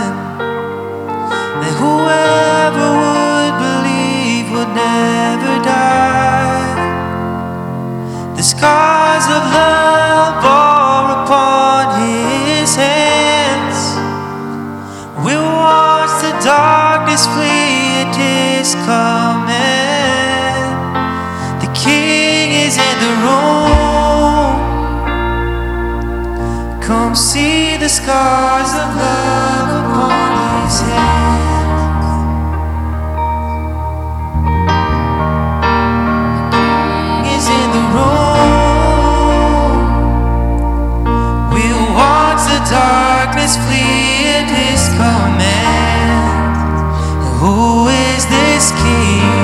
see the scars of love upon his hands. The king is in the room. We'll watch the darkness flee at his command. Who is this king?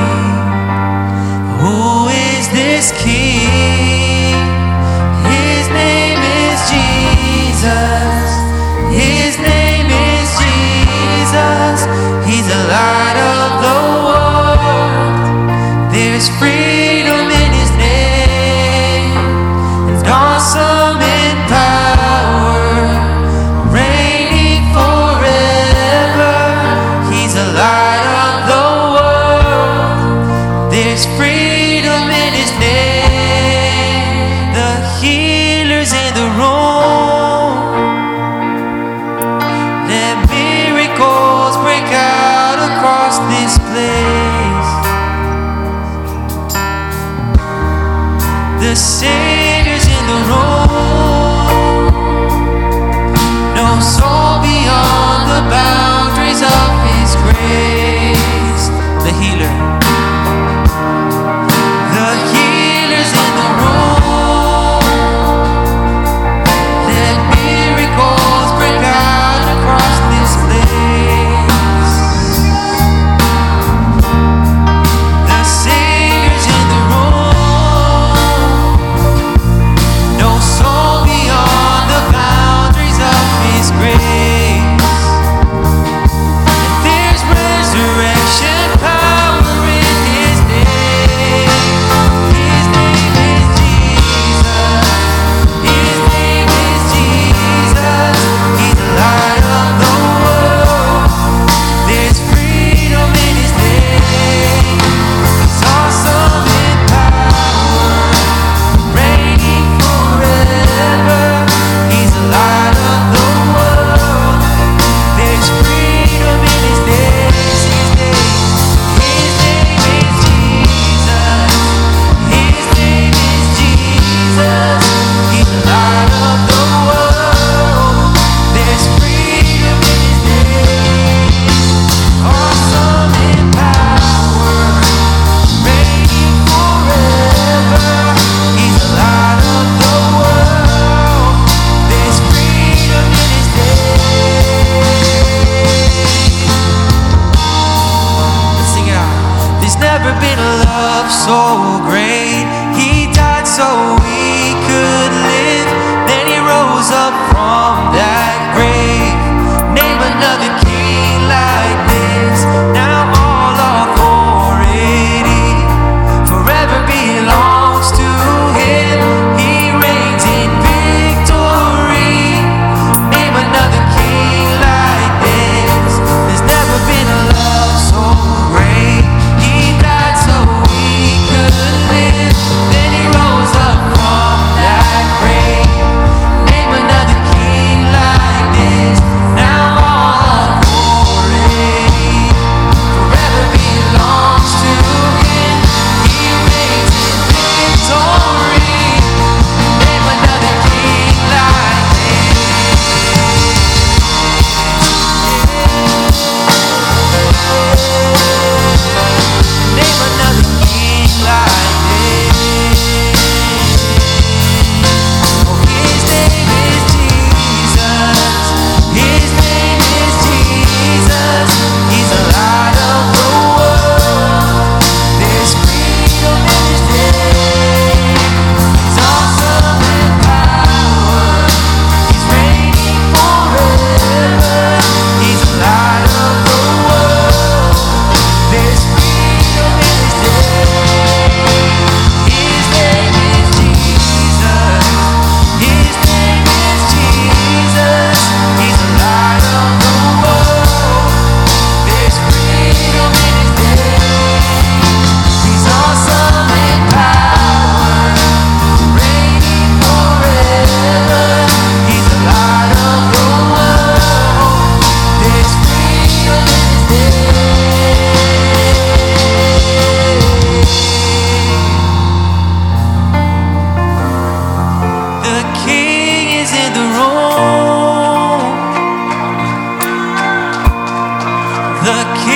the king.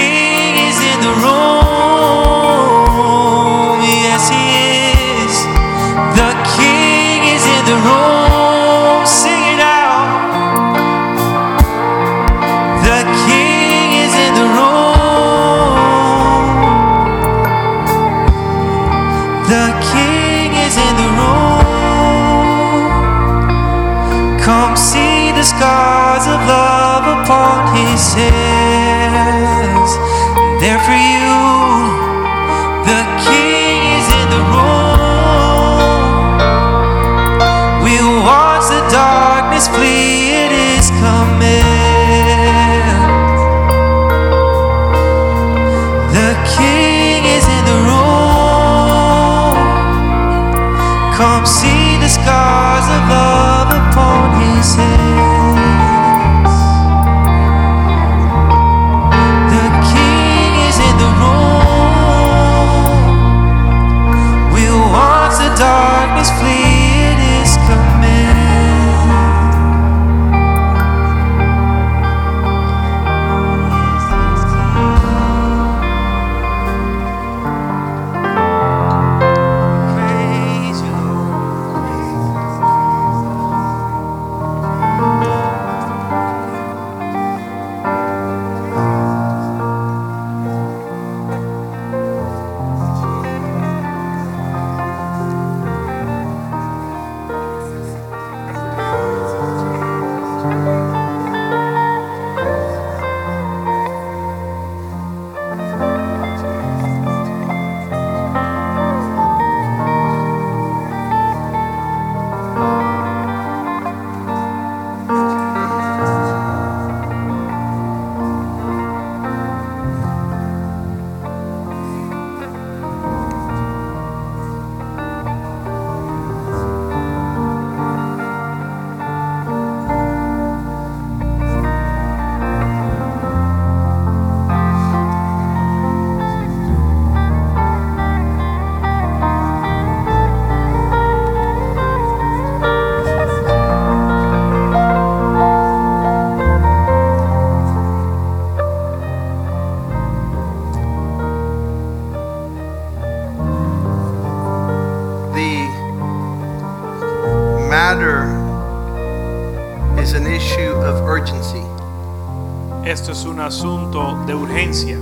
Asunto de urgencia.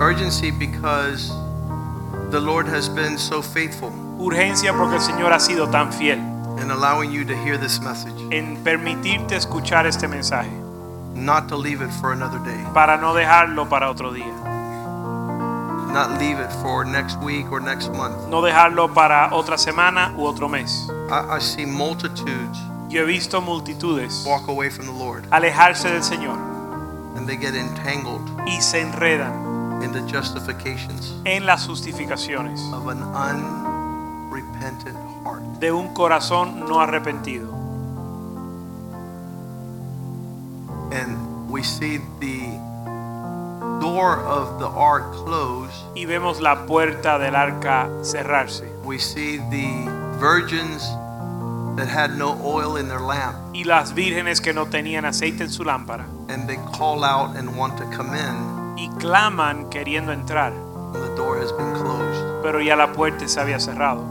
Urgency because the Lord has been so faithful Urgencia porque el Señor ha sido tan fiel in allowing you to hear this message, en permitirte escuchar este mensaje not to leave it for another day, para no dejarlo para otro día, not leave it for next week or next month. no dejarlo para otra semana u otro mes. I, I see multitudes Yo he visto multitudes walk away from the Lord alejarse del Señor and they get entangled y se enredan in the justifications en las justificaciones of an unrepentant heart. de un corazón no arrepentido. And we see the door of the ark close. Y vemos la puerta del arca cerrarse We see the virgins that had no oil in their lamp y las vírgenes que no tenían aceite en su lámpara and they call out and want to come in y claman queriendo entrar, when the door has been closed. pero ya la puerta se había cerrado.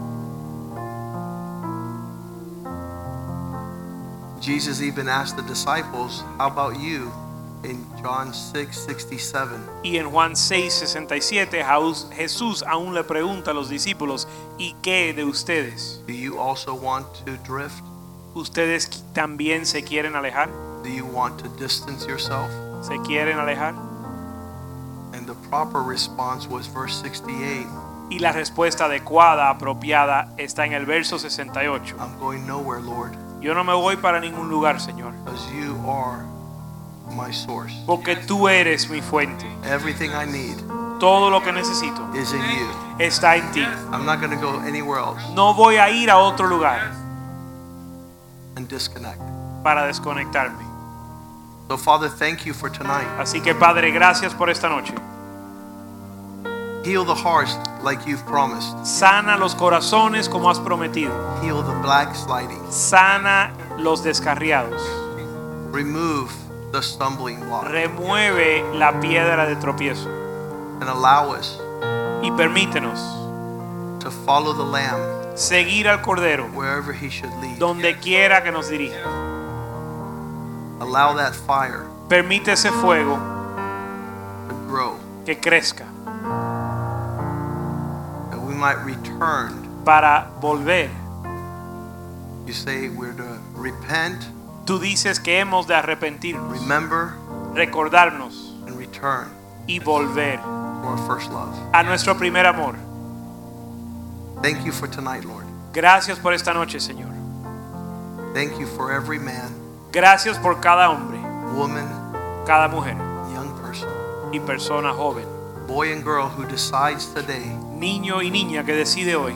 Jesus even asked the disciples, How about you? In John 6 67. Y en Juan 6:67 Jaús- Jesús aún le pregunta a los discípulos, ¿y qué de ustedes? Do you also want to drift? ¿Ustedes también se quieren alejar? Do you want to distance yourself? ¿Se quieren alejar? And the proper response was verse 68 Y la respuesta adecuada, apropiada, está en el verso 68. I'm going nowhere, Lord, Yo no me voy para ningún lugar, Señor, because you are my source. porque tú eres mi fuente. Everything I need Todo lo que necesito is in you. está en ti. I'm not going to go anywhere else No voy a ir a otro lugar and disconnect. para desconectarme. So, Father, thank you for tonight. Así que Padre, gracias por esta noche. Heal the hearts like you've promised. Sana los corazones como has prometido. Heal the backsliding. Sana los descarriados. Remove the stumbling block Remueve la piedra de tropiezo and allow us y permítenos to follow the Lamb seguir al Cordero wherever He should lead. donde quiera que nos dirija. Allow that fire Permite ese fuego to grow que crezca that we might return. para volver. You say we're to repent, Tú dices que hemos de arrepentirnos, remember, recordarnos and return y volver to our first love. a nuestro primer amor. Thank you for tonight, Lord. Gracias por esta noche, Señor. Thank you for every man, Gracias por cada hombre, woman, cada mujer young person, y persona joven, boy and girl who decides today niño y niña que decide hoy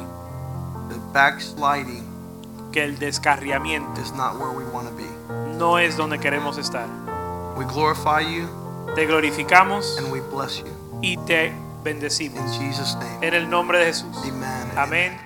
backsliding que el descarriamiento is not where we want to be. No es donde queremos estar. We glorify you Te glorificamos and we bless you. y te In bendecimos. Jesus' name, En el nombre de Jesús. amen. Amén.